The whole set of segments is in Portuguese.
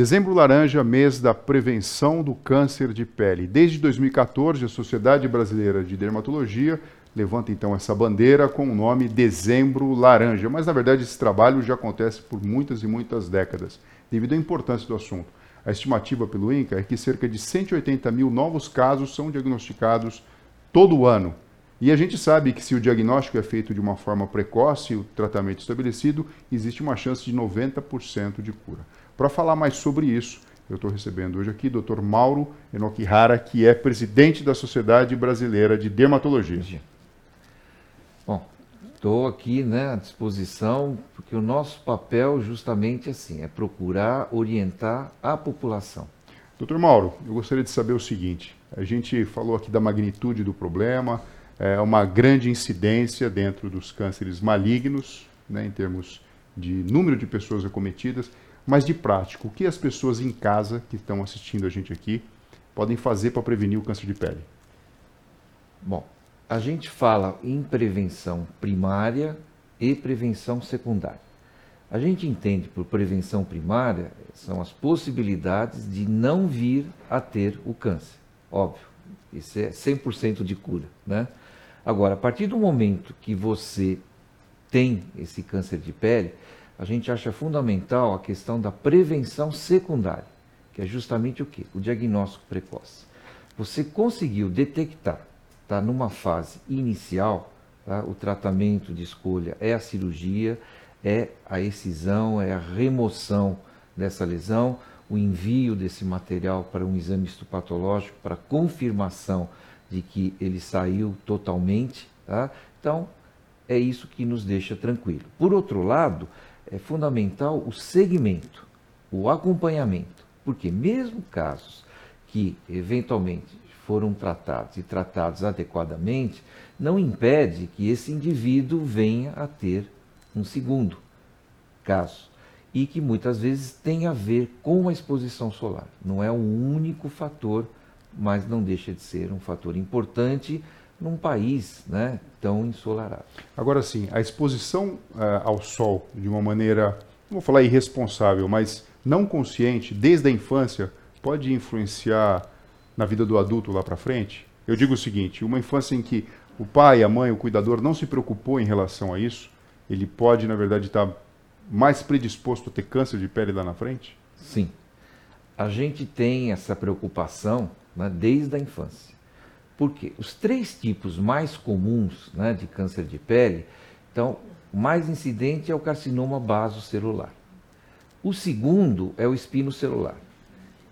Dezembro Laranja, mês da prevenção do câncer de pele. Desde 2014, a Sociedade Brasileira de Dermatologia levanta então essa bandeira com o nome Dezembro Laranja. Mas na verdade esse trabalho já acontece por muitas e muitas décadas, devido à importância do assunto. A estimativa pelo INCA é que cerca de 180 mil novos casos são diagnosticados todo ano. E a gente sabe que se o diagnóstico é feito de uma forma precoce e o tratamento estabelecido, existe uma chance de 90% de cura. Para falar mais sobre isso, eu estou recebendo hoje aqui o Dr. Mauro Enokihara, que é presidente da Sociedade Brasileira de Dermatologia. Bom, estou aqui né, à disposição, porque o nosso papel justamente assim, é procurar orientar a população. Doutor Mauro, eu gostaria de saber o seguinte: a gente falou aqui da magnitude do problema, é uma grande incidência dentro dos cânceres malignos, né, em termos de número de pessoas acometidas. Mas de prático, o que as pessoas em casa que estão assistindo a gente aqui podem fazer para prevenir o câncer de pele? Bom, a gente fala em prevenção primária e prevenção secundária. A gente entende por prevenção primária são as possibilidades de não vir a ter o câncer. Óbvio, isso é 100% de cura, né? Agora, a partir do momento que você tem esse câncer de pele, a gente acha fundamental a questão da prevenção secundária, que é justamente o que? O diagnóstico precoce. Você conseguiu detectar, está numa fase inicial, tá? o tratamento de escolha é a cirurgia, é a excisão, é a remoção dessa lesão, o envio desse material para um exame histopatológico para confirmação de que ele saiu totalmente. Tá? Então, é isso que nos deixa tranquilo. Por outro lado, é fundamental o segmento, o acompanhamento, porque mesmo casos que eventualmente foram tratados e tratados adequadamente, não impede que esse indivíduo venha a ter um segundo caso e que muitas vezes tem a ver com a exposição solar. Não é o único fator, mas não deixa de ser um fator importante num país né, tão ensolarado. Agora sim, a exposição uh, ao sol de uma maneira, não vou falar irresponsável, mas não consciente, desde a infância, pode influenciar na vida do adulto lá para frente? Eu digo o seguinte, uma infância em que o pai, a mãe, o cuidador não se preocupou em relação a isso, ele pode, na verdade, estar tá mais predisposto a ter câncer de pele lá na frente? Sim. A gente tem essa preocupação né, desde a infância. Porque os três tipos mais comuns né, de câncer de pele, então, o mais incidente é o carcinoma basocelular. O segundo é o espinocelular.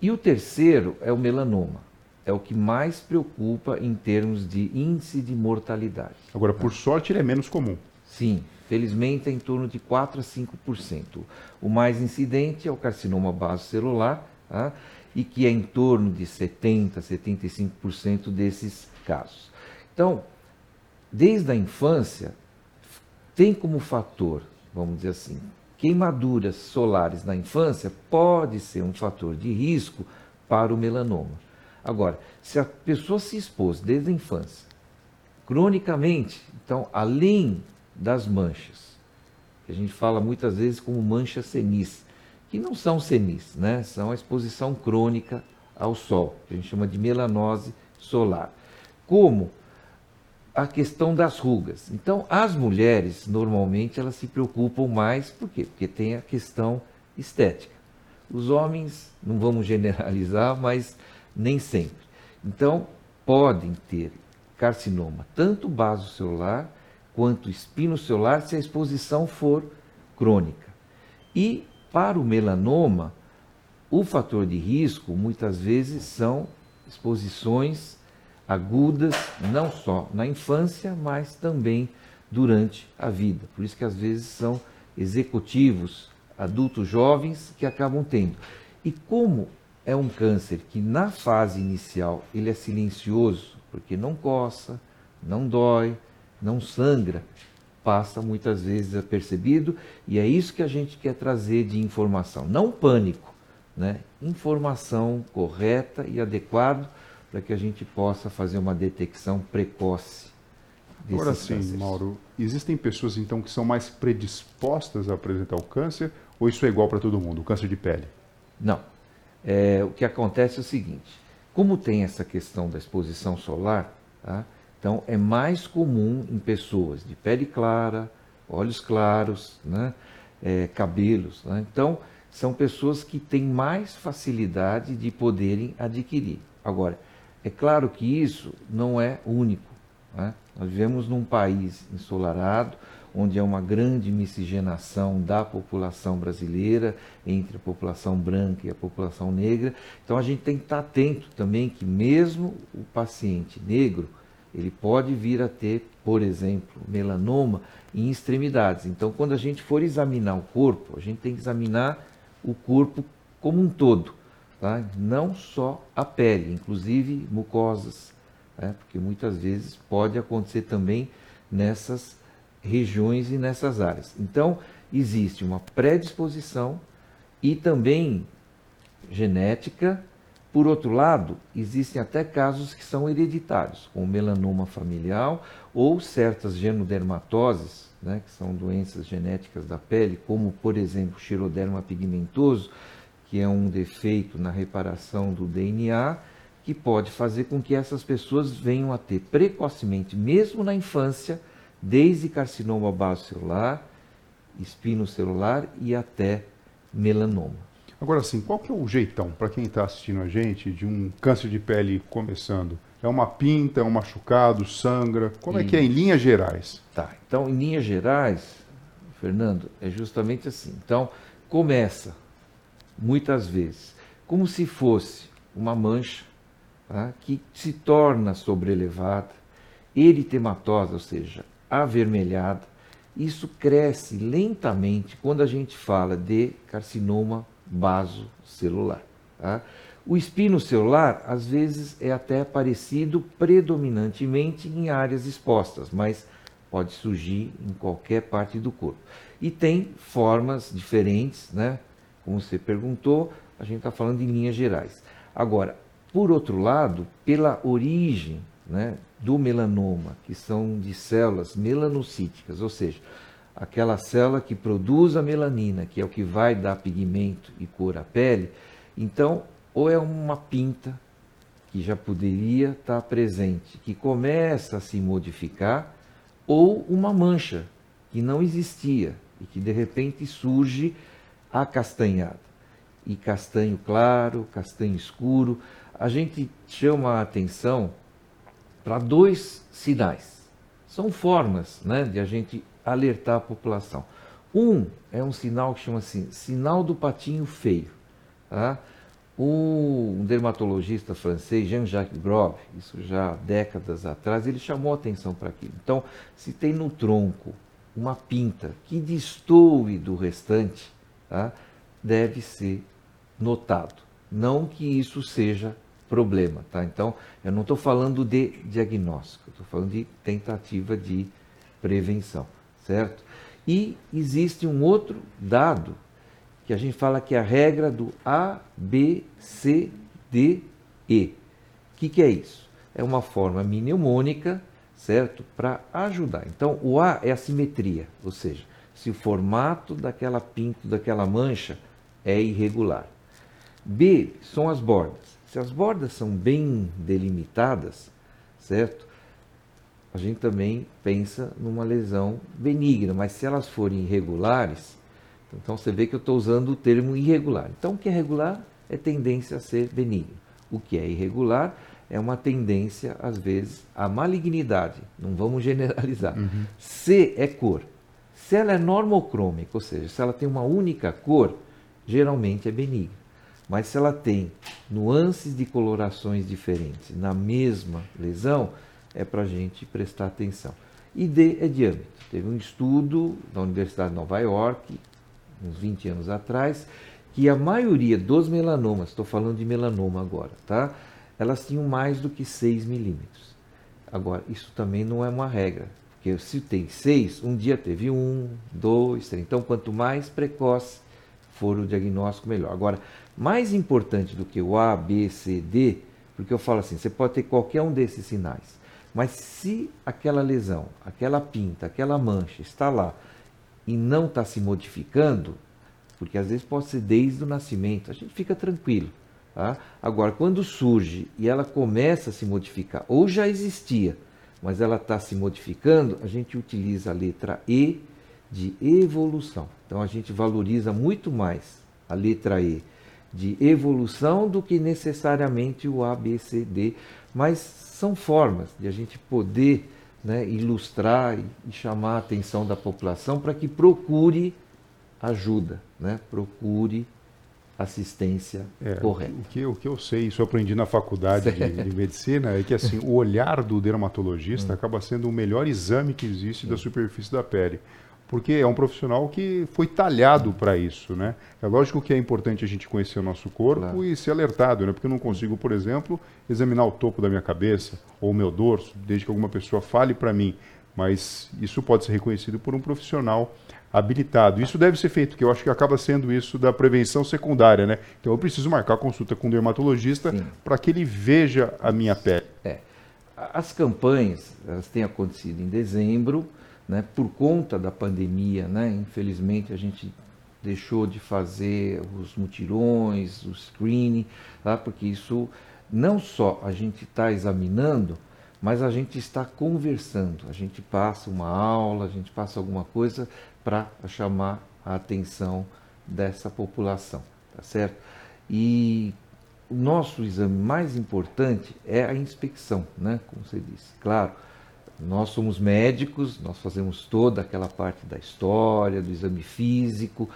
E o terceiro é o melanoma. É o que mais preocupa em termos de índice de mortalidade. Agora, por sorte, ele é menos comum. Sim, felizmente é em torno de 4 a 5%. O mais incidente é o carcinoma basocelular, tá? E que é em torno de 70%, 75% desses casos. Então, desde a infância, tem como fator, vamos dizer assim, queimaduras solares na infância pode ser um fator de risco para o melanoma. Agora, se a pessoa se expôs desde a infância, cronicamente, então, além das manchas, que a gente fala muitas vezes como manchas senis, que não são senis, né? são a exposição crônica ao sol, que a gente chama de melanose solar. Como a questão das rugas. Então, as mulheres, normalmente, elas se preocupam mais, por quê? Porque tem a questão estética. Os homens, não vamos generalizar, mas nem sempre. Então, podem ter carcinoma, tanto celular quanto espinocelular, se a exposição for crônica. E para o melanoma, o fator de risco muitas vezes são exposições agudas, não só na infância, mas também durante a vida. Por isso que às vezes são executivos, adultos jovens que acabam tendo. E como é um câncer que na fase inicial ele é silencioso, porque não coça, não dói, não sangra, passa muitas vezes apercebido e é isso que a gente quer trazer de informação, não pânico, né? Informação correta e adequada para que a gente possa fazer uma detecção precoce. Agora sim, cânceres. Mauro, existem pessoas então que são mais predispostas a apresentar o câncer ou isso é igual para todo mundo, o câncer de pele? Não. É, o que acontece é o seguinte: como tem essa questão da exposição solar, tá? Então é mais comum em pessoas de pele clara, olhos claros, né? É, cabelos. Né? Então, são pessoas que têm mais facilidade de poderem adquirir. Agora, é claro que isso não é único. Né? Nós vivemos num país ensolarado, onde há uma grande miscigenação da população brasileira entre a população branca e a população negra. Então a gente tem que estar atento também que mesmo o paciente negro, ele pode vir a ter, por exemplo, melanoma em extremidades. Então quando a gente for examinar o corpo, a gente tem que examinar o corpo como um todo, tá? não só a pele, inclusive mucosas, né? porque muitas vezes pode acontecer também nessas regiões e nessas áreas. Então, existe uma predisposição e também genética. Por outro lado, existem até casos que são hereditários, como melanoma familiar ou certas genodermatoses, né, que são doenças genéticas da pele, como por exemplo xeroderma pigmentoso, que é um defeito na reparação do DNA, que pode fazer com que essas pessoas venham a ter precocemente, mesmo na infância, desde carcinoma basocelular, espinocelular e até melanoma. Agora sim, qual que é o jeitão para quem está assistindo a gente de um câncer de pele começando? É uma pinta, é um machucado, sangra? Como é que é em linhas gerais? Tá, então em linhas gerais, Fernando, é justamente assim. Então começa, muitas vezes, como se fosse uma mancha tá, que se torna sobrelevada, eritematosa, ou seja, avermelhada. Isso cresce lentamente quando a gente fala de carcinoma basocelular. Tá? O espino celular, às vezes, é até parecido predominantemente em áreas expostas, mas pode surgir em qualquer parte do corpo. E tem formas diferentes, né? Como você perguntou, a gente está falando em linhas gerais. Agora, por outro lado, pela origem né, do melanoma, que são de células melanocíticas, ou seja, aquela célula que produz a melanina, que é o que vai dar pigmento e cor à pele, então, ou é uma pinta que já poderia estar presente, que começa a se modificar, ou uma mancha que não existia e que de repente surge acastanhada. E castanho claro, castanho escuro, a gente chama a atenção para dois sinais. São formas né, de a gente alertar a população. Um é um sinal que chama assim, sinal do patinho feio. Tá? Um dermatologista francês, Jean-Jacques Grove, isso já décadas atrás, ele chamou atenção para aquilo. Então, se tem no tronco uma pinta que destoe do restante, tá? deve ser notado. Não que isso seja problema, tá? Então, eu não estou falando de diagnóstico, estou falando de tentativa de prevenção, certo? E existe um outro dado que a gente fala que é a regra do A, B, C, D, E. O que, que é isso? É uma forma mnemônica, certo? Para ajudar. Então, o A é a simetria, ou seja, se o formato daquela pinto, daquela mancha é irregular. B são as bordas. Se as bordas são bem delimitadas, certo? A gente também pensa numa lesão benigna, mas se elas forem irregulares, então você vê que eu estou usando o termo irregular. Então o que é regular é tendência a ser benigno. O que é irregular é uma tendência, às vezes, à malignidade. Não vamos generalizar. Uhum. C é cor. Se ela é normocrômica, ou seja, se ela tem uma única cor, geralmente é benigna. Mas se ela tem nuances de colorações diferentes na mesma lesão, é para a gente prestar atenção. E D é diâmetro. Teve um estudo da Universidade de Nova York, uns 20 anos atrás, que a maioria dos melanomas, estou falando de melanoma agora, tá? Elas tinham mais do que 6 milímetros. Agora, isso também não é uma regra, porque se tem 6, um dia teve 1, 2, 3. Então, quanto mais precoce for o diagnóstico, melhor. Agora, mais importante do que o A, B, C, D, porque eu falo assim, você pode ter qualquer um desses sinais, mas se aquela lesão, aquela pinta, aquela mancha está lá e não está se modificando, porque às vezes pode ser desde o nascimento, a gente fica tranquilo. Tá? Agora, quando surge e ela começa a se modificar, ou já existia, mas ela está se modificando, a gente utiliza a letra E de evolução. Então a gente valoriza muito mais a letra E de evolução do que necessariamente o A, B, C, D, mas são formas de a gente poder né, ilustrar e chamar a atenção da população para que procure ajuda, né, procure assistência é, correta. O que, o que eu sei, isso eu aprendi na faculdade de, de, medicina, é que assim, o olhar do dermatologista hum. acaba sendo o melhor exame que existe da superfície da pele porque é um profissional que foi talhado para isso, né? É lógico que é importante a gente conhecer o nosso corpo claro. e ser alertado, né? Porque eu não consigo, por exemplo, examinar o topo da minha cabeça ou o meu dorso, desde que alguma pessoa fale para mim, mas isso pode ser reconhecido por um profissional habilitado. Isso deve ser feito, que eu acho que acaba sendo isso da prevenção secundária, né? Então eu preciso marcar consulta com um dermatologista para que ele veja a minha pele. É. As campanhas, elas têm acontecido em dezembro, né, por conta da pandemia, né, infelizmente a gente deixou de fazer os mutirões, o screening, tá, porque isso não só a gente está examinando, mas a gente está conversando, a gente passa uma aula, a gente passa alguma coisa para chamar a atenção dessa população, tá certo? E o nosso exame mais importante é a inspecção, né, como você disse. Claro, nós somos médicos, nós fazemos toda aquela parte da história, do exame físico,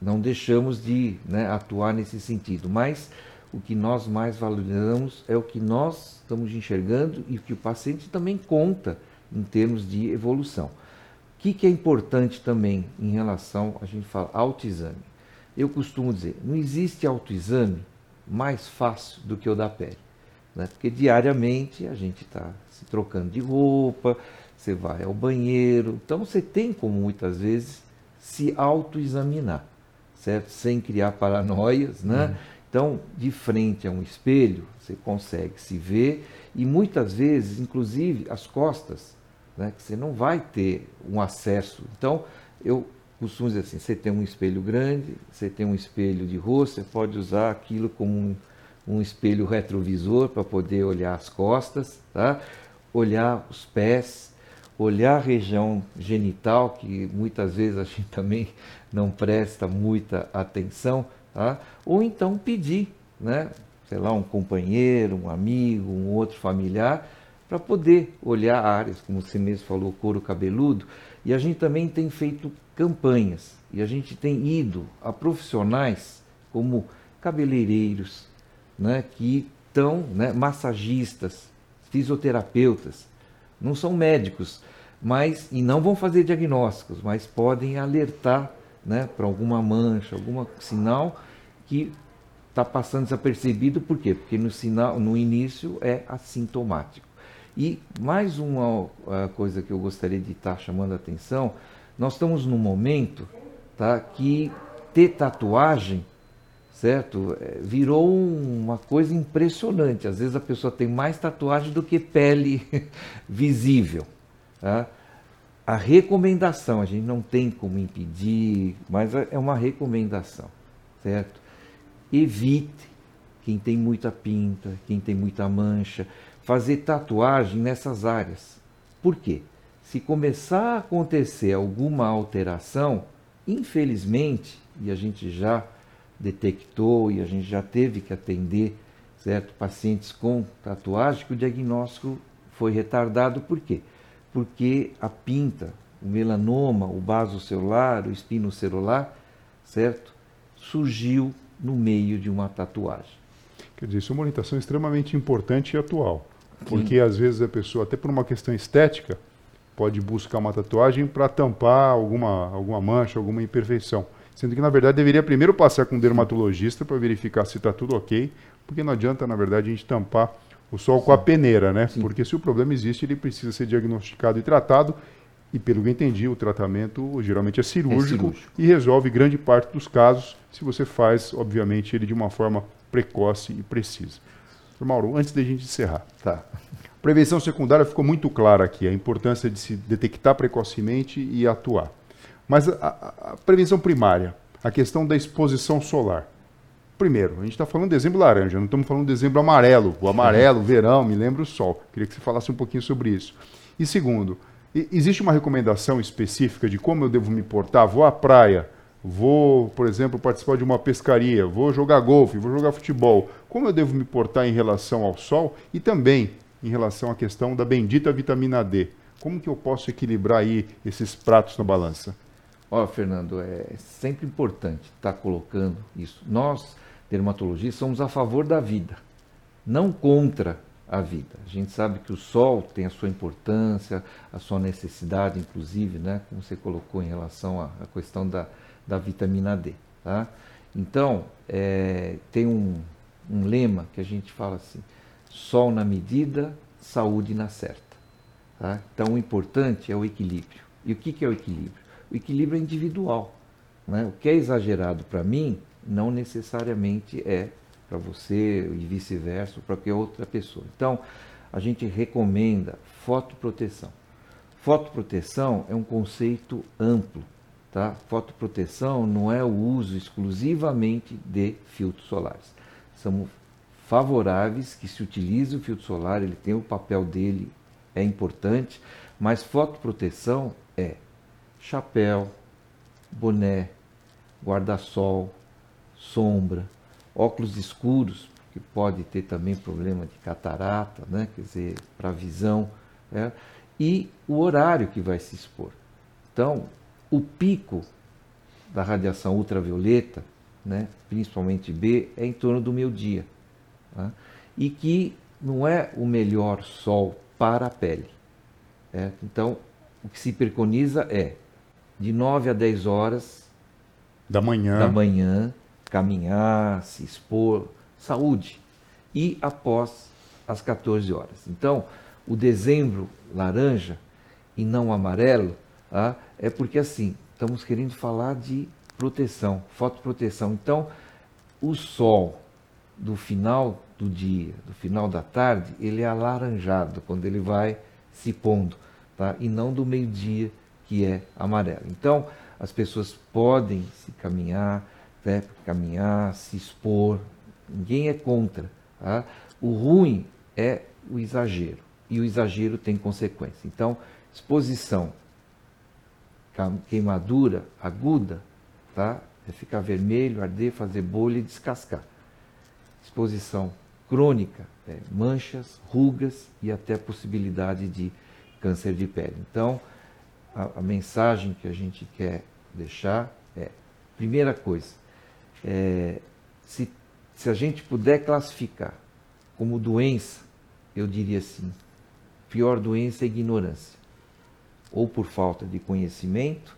não deixamos de né, atuar nesse sentido, mas o que nós mais valorizamos é o que nós estamos enxergando e o que o paciente também conta em termos de evolução. O que, que é importante também em relação, a gente fala, autoexame. Eu costumo dizer, não existe autoexame mais fácil do que o da pele. Né? Porque diariamente a gente está se trocando de roupa, você vai ao banheiro. Então você tem como muitas vezes se autoexaminar, certo? Sem criar paranoias, né? Uhum. Então, de frente a um espelho, você consegue se ver e muitas vezes, inclusive, as costas, né? Que você não vai ter um acesso. Então, eu costumo dizer assim: você tem um espelho grande, você tem um espelho de rosto, você pode usar aquilo como um um espelho retrovisor para poder olhar as costas, tá? olhar os pés, olhar a região genital, que muitas vezes a gente também não presta muita atenção, tá? ou então pedir, né? sei lá, um companheiro, um amigo, um outro familiar, para poder olhar áreas, como você mesmo falou, couro cabeludo, e a gente também tem feito campanhas, e a gente tem ido a profissionais como cabeleireiros, né, que estão, né, massagistas, fisioterapeutas, não são médicos, mas e não vão fazer diagnósticos, mas podem alertar né, para alguma mancha, algum sinal que está passando desapercebido, por quê? Porque no, sinal, no início é assintomático. E mais uma uh, coisa que eu gostaria de estar tá chamando a atenção, nós estamos num momento tá, que ter tatuagem certo? É, virou uma coisa impressionante. Às vezes a pessoa tem mais tatuagem do que pele visível. Tá? A recomendação, a gente não tem como impedir, mas é, é uma recomendação, certo? Evite quem tem muita pinta, quem tem muita mancha, fazer tatuagem nessas áreas. Por quê? Se começar a acontecer alguma alteração, infelizmente, e a gente já detectou e a gente já teve que atender certo pacientes com tatuagem que o diagnóstico foi retardado por quê? Porque a pinta, o melanoma, o baso celular, o espino celular, certo? Surgiu no meio de uma tatuagem. Quer dizer, isso é uma orientação extremamente importante e atual. Porque Sim. às vezes a pessoa, até por uma questão estética, pode buscar uma tatuagem para tampar alguma, alguma mancha, alguma imperfeição. Sendo que, na verdade, deveria primeiro passar com um dermatologista para verificar se está tudo ok, porque não adianta, na verdade, a gente tampar o sol com a peneira, né? Sim. Porque se o problema existe, ele precisa ser diagnosticado e tratado. E pelo que entendi, o tratamento geralmente é cirúrgico, é cirúrgico, e resolve grande parte dos casos se você faz, obviamente, ele de uma forma precoce e precisa. Mauro, antes da gente encerrar. Tá. Prevenção secundária ficou muito clara aqui, a importância de se detectar precocemente e atuar. Mas a, a, prevenção primária, a questão da exposição solar. Primeiro, a gente está falando de dezembro laranja, não estamos falando de dezembro amarelo. O amarelo, o verão, me lembra o sol. Queria que você falasse um pouquinho sobre isso. E segundo, existe uma recomendação específica de como eu devo me portar? Vou à praia, vou, por exemplo, participar de uma pescaria, vou jogar golfe, vou jogar futebol. Como eu devo me portar em relação ao sol e também em relação à questão da bendita vitamina D? Como que eu posso equilibrar aí esses pratos na balança? Olha, Fernando, é sempre importante estar tá colocando isso. Nós dermatologistas somos a favor da vida, não contra a vida. A gente sabe que o sol tem a sua importância, a sua necessidade, inclusive, né, como você colocou em relação à, à questão da, da vitamina D. Tá? Então, é, tem um, um lema que a gente fala assim: sol na medida, saúde na certa. Tá? Então, o importante é o equilíbrio. E o que, que é o equilíbrio? Equilíbrio é individual. Né? O que é exagerado para mim não necessariamente é para você e vice-versa, para qualquer outra pessoa. Então, a gente recomenda fotoproteção. Fotoproteção é um conceito amplo, tá? Fotoproteção não é o uso exclusivamente de filtros solares. São favoráveis que se utilize o filtro solar, ele tem o papel dele, é importante, mas fotoproteção é chapéu, boné, guarda-sol, sombra, óculos escuros, que pode ter também problema de catarata, né? quer dizer, para visão, né? e o horário que vai se expor. Então, o pico da radiação ultravioleta, né? principalmente B, é em torno do meio-dia. Né? E que não é o melhor sol para a pele. Né? Então, o que se preconiza é de 9 a 10 horas da manhã, da manhã caminhar, se expor, saúde. E após as 14 horas. Então, o dezembro laranja e não amarelo ah, é porque assim, estamos querendo falar de proteção, fotoproteção. Então, o sol do final do dia, do final da tarde, ele é alaranjado quando ele vai se pondo, tá? e não do meio-dia, que é amarelo. Então, as pessoas podem se caminhar, né, caminhar, se expor, ninguém é contra. Tá? O ruim é o exagero, e o exagero tem consequência. Então, exposição, queimadura aguda, tá? é ficar vermelho, arder, fazer bolha e descascar. Exposição crônica, é manchas, rugas e até possibilidade de câncer de pele. Então, a, a mensagem que a gente quer deixar é: primeira coisa, é, se, se a gente puder classificar como doença, eu diria assim: pior doença é ignorância. Ou por falta de conhecimento,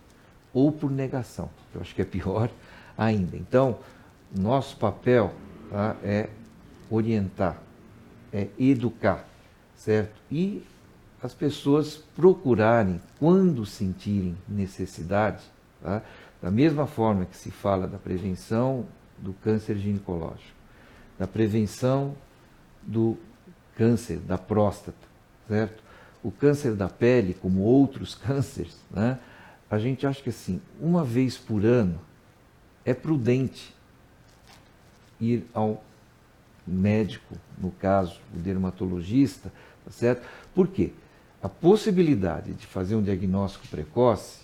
ou por negação. Eu acho que é pior ainda. Então, nosso papel tá, é orientar, é educar, certo? E as pessoas procurarem, quando sentirem necessidade, tá? Da mesma forma que se fala da prevenção do câncer ginecológico, da prevenção do câncer da próstata, certo? O câncer da pele, como outros cânceres, né? a gente acha que assim, uma vez por ano é prudente ir ao médico, no caso, o dermatologista, tá certo? Por quê? A possibilidade de fazer um diagnóstico precoce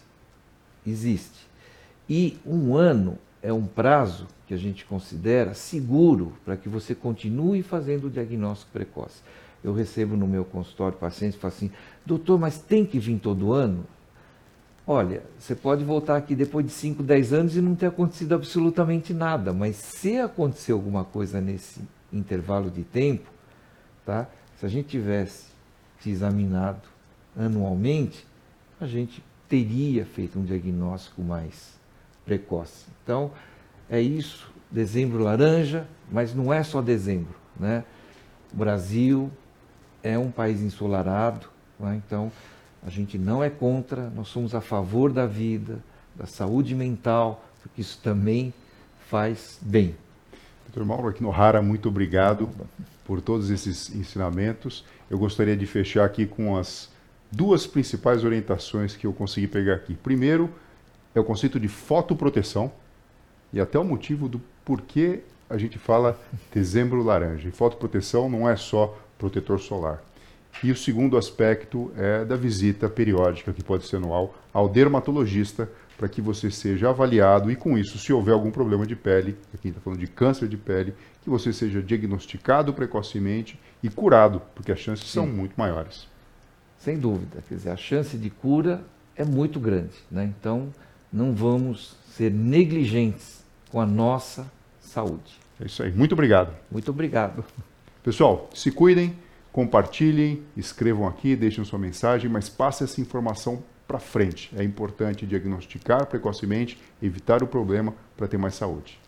existe. E um ano é um prazo que a gente considera seguro para que você continue fazendo o diagnóstico precoce. Eu recebo no meu consultório pacientes que falam assim, doutor, mas tem que vir todo ano? Olha, você pode voltar aqui depois de 5, 10 anos e não ter acontecido absolutamente nada, mas se acontecer alguma coisa nesse intervalo de tempo, tá? se a gente tivesse examinado anualmente, a gente teria feito um diagnóstico mais precoce. Então, é isso, dezembro laranja, mas não é só dezembro. Né? O Brasil é um país ensolarado, né? então a gente não é contra, nós somos a favor da vida, da saúde mental, porque isso também faz bem. Doutor Mauro Aquinohara, muito obrigado por todos esses ensinamentos. Eu gostaria de fechar aqui com as duas principais orientações que eu consegui pegar aqui. Primeiro, é o conceito de fotoproteção. e até o motivo do porquê a gente fala dezembro laranja. E fotoproteção não é só protetor solar. E o segundo aspecto é da visita periódica, que pode ser anual, ao dermatologista, para que você seja avaliado e, com isso, se houver algum problema de pele, aqui está falando de câncer de pele, que você seja diagnosticado precocemente e curado, porque as chances Sim. são muito maiores. Sem dúvida, quer dizer, a chance de cura é muito grande, né? Então, não vamos ser negligentes com a nossa saúde. É isso aí. Muito obrigado. Muito obrigado. Pessoal, se cuidem, compartilhem, escrevam aqui, deixem sua mensagem, mas passe essa informação para frente. É importante diagnosticar precocemente, evitar o problema para ter mais saúde.